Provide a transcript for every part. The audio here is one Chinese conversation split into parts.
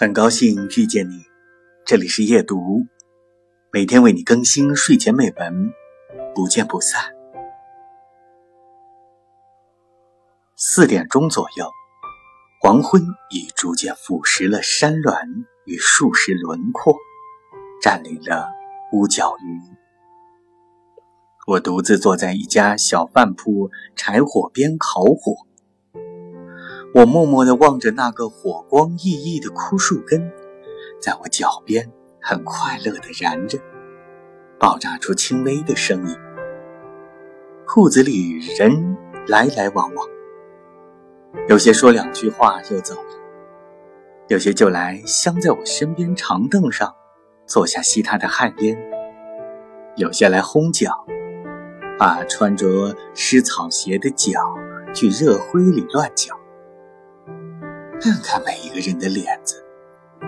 很高兴遇见你，这里是夜读，每天为你更新睡前美文，不见不散。四点钟左右，黄昏已逐渐腐蚀了山峦与树石轮廓，占领了屋角云。我独自坐在一家小饭铺柴火边烤火。我默默地望着那个火光熠熠的枯树根，在我脚边很快乐地燃着，爆炸出轻微的声音。铺子里人来来往往，有些说两句话就走了，有些就来镶在我身边长凳上坐下吸他的旱烟，有些来烘脚，把穿着湿草鞋的脚去热灰里乱搅。看看每一个人的脸子，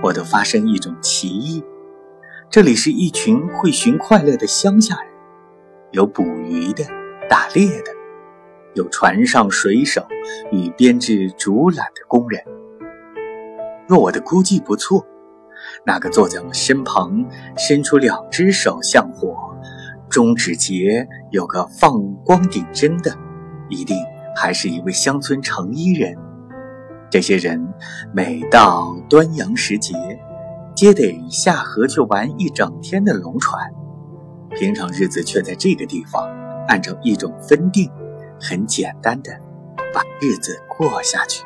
我都发生一种奇异。这里是一群会寻快乐的乡下人，有捕鱼的、打猎的，有船上水手与编织竹篮的工人。若我的估计不错，那个坐在我身旁、伸出两只手向火、中指节有个放光顶针的，一定还是一位乡村成衣人。这些人每到端阳时节，皆得下河去玩一整天的龙船，平常日子却在这个地方，按照一种分定，很简单的把日子过下去。